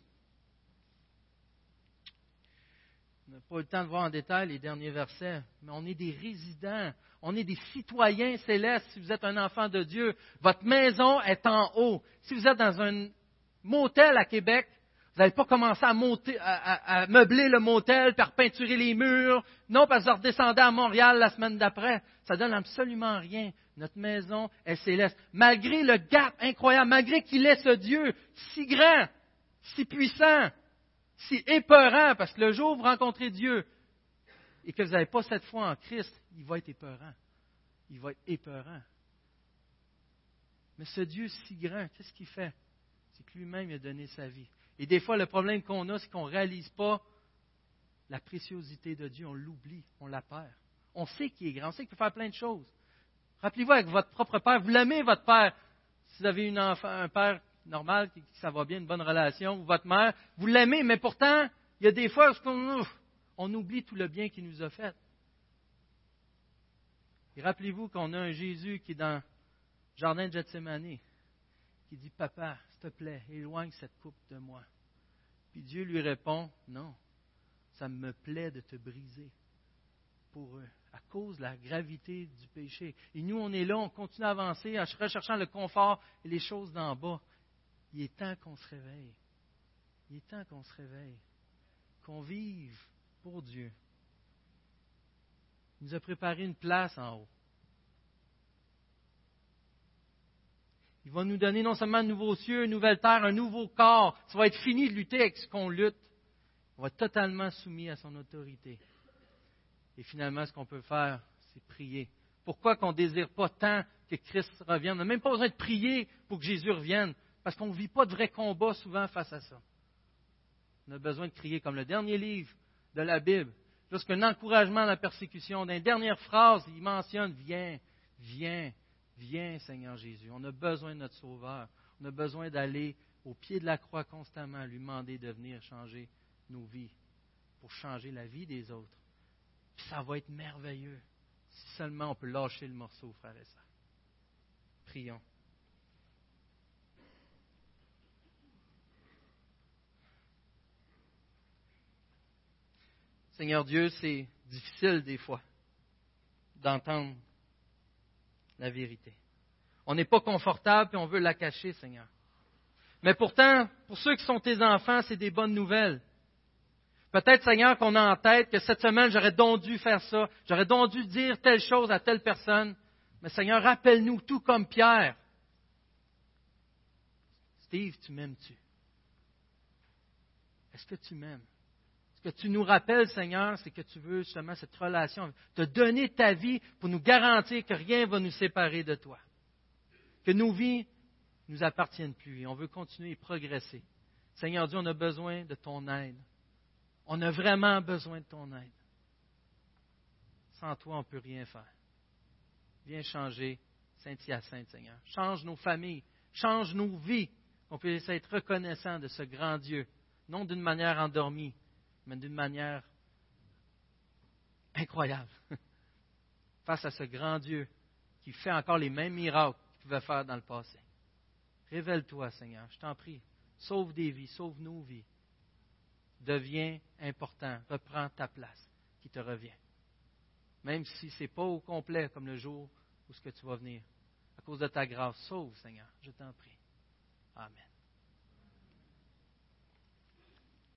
on n'a pas eu le temps de voir en détail les derniers versets, mais on est des résidents, on est des citoyens célestes si vous êtes un enfant de Dieu. Votre maison est en haut. Si vous êtes dans un motel à Québec, vous n'allez pas commencer à, monter, à, meubler le motel, par peinturer les murs. Non, parce que vous redescendez à Montréal la semaine d'après. Ça donne absolument rien. Notre maison est céleste. Malgré le gap incroyable, malgré qu'il est ce Dieu si grand, si puissant, si épeurant, parce que le jour où vous rencontrez Dieu et que vous n'avez pas cette foi en Christ, il va être épeurant. Il va être épeurant. Mais ce Dieu si grand, qu'est-ce qu'il fait? C'est que lui-même a donné sa vie. Et des fois, le problème qu'on a, c'est qu'on ne réalise pas la préciosité de Dieu. On l'oublie, on la perd. On sait qu'il est grand, on sait qu'il peut faire plein de choses. Rappelez-vous avec votre propre père, vous l'aimez, votre père. Si vous avez une enfant, un père normal, qui, ça va bien, une bonne relation, ou votre mère, vous l'aimez, mais pourtant, il y a des fois où on, oublie tout le bien qu'il nous a fait. Et rappelez-vous qu'on a un Jésus qui est dans le jardin de Gethsemane, qui dit Papa, te plaît, éloigne cette coupe de moi. Puis Dieu lui répond Non, ça me plaît de te briser pour eux, à cause de la gravité du péché. Et nous, on est là, on continue à avancer en recherchant le confort et les choses d'en bas. Il est temps qu'on se réveille. Il est temps qu'on se réveille, qu'on vive pour Dieu. Il nous a préparé une place en haut. Il va nous donner non seulement un nouveau cieux, une nouvelle terre, un nouveau corps. Ça va être fini de lutter avec ce qu'on lutte. On va être totalement soumis à son autorité. Et finalement, ce qu'on peut faire, c'est prier. Pourquoi qu'on ne désire pas tant que Christ revienne? On n'a même pas besoin de prier pour que Jésus revienne, parce qu'on ne vit pas de vrai combat souvent face à ça. On a besoin de crier comme le dernier livre de la Bible. Lorsqu'un encouragement à la persécution, dans les dernières phrases, il mentionne Viens, viens, viens, Seigneur Jésus. On a besoin de notre Sauveur. On a besoin d'aller au pied de la croix constamment, lui demander de venir changer nos vies, pour changer la vie des autres ça va être merveilleux si seulement on peut lâcher le morceau, frère et sœurs. Prions. Seigneur Dieu, c'est difficile des fois d'entendre la vérité. On n'est pas confortable et on veut la cacher, Seigneur. Mais pourtant, pour ceux qui sont tes enfants, c'est des bonnes nouvelles. Peut-être, Seigneur, qu'on a en tête que cette semaine, j'aurais donc dû faire ça, j'aurais donc dû dire telle chose à telle personne. Mais Seigneur, rappelle-nous tout comme Pierre. Steve, tu m'aimes-tu? Est-ce que tu m'aimes? Que tu nous rappelles, Seigneur, c'est que tu veux justement cette relation, te donner ta vie pour nous garantir que rien ne va nous séparer de toi. Que nos vies ne nous appartiennent plus et on veut continuer et progresser. Seigneur Dieu, on a besoin de ton aide. On a vraiment besoin de ton aide. Sans toi, on ne peut rien faire. Viens changer Saint-Hyacinthe, Seigneur. Change nos familles, change nos vies, qu'on puisse être reconnaissant de ce grand Dieu, non d'une manière endormie, mais d'une manière incroyable, face à ce grand Dieu qui fait encore les mêmes miracles qu'il pouvait faire dans le passé. Révèle-toi, Seigneur, je t'en prie. Sauve des vies, sauve nos vies. Deviens important, reprends ta place qui te revient. Même si ce n'est pas au complet comme le jour où ce que tu vas venir. À cause de ta grâce, sauve, Seigneur, je t'en prie. Amen.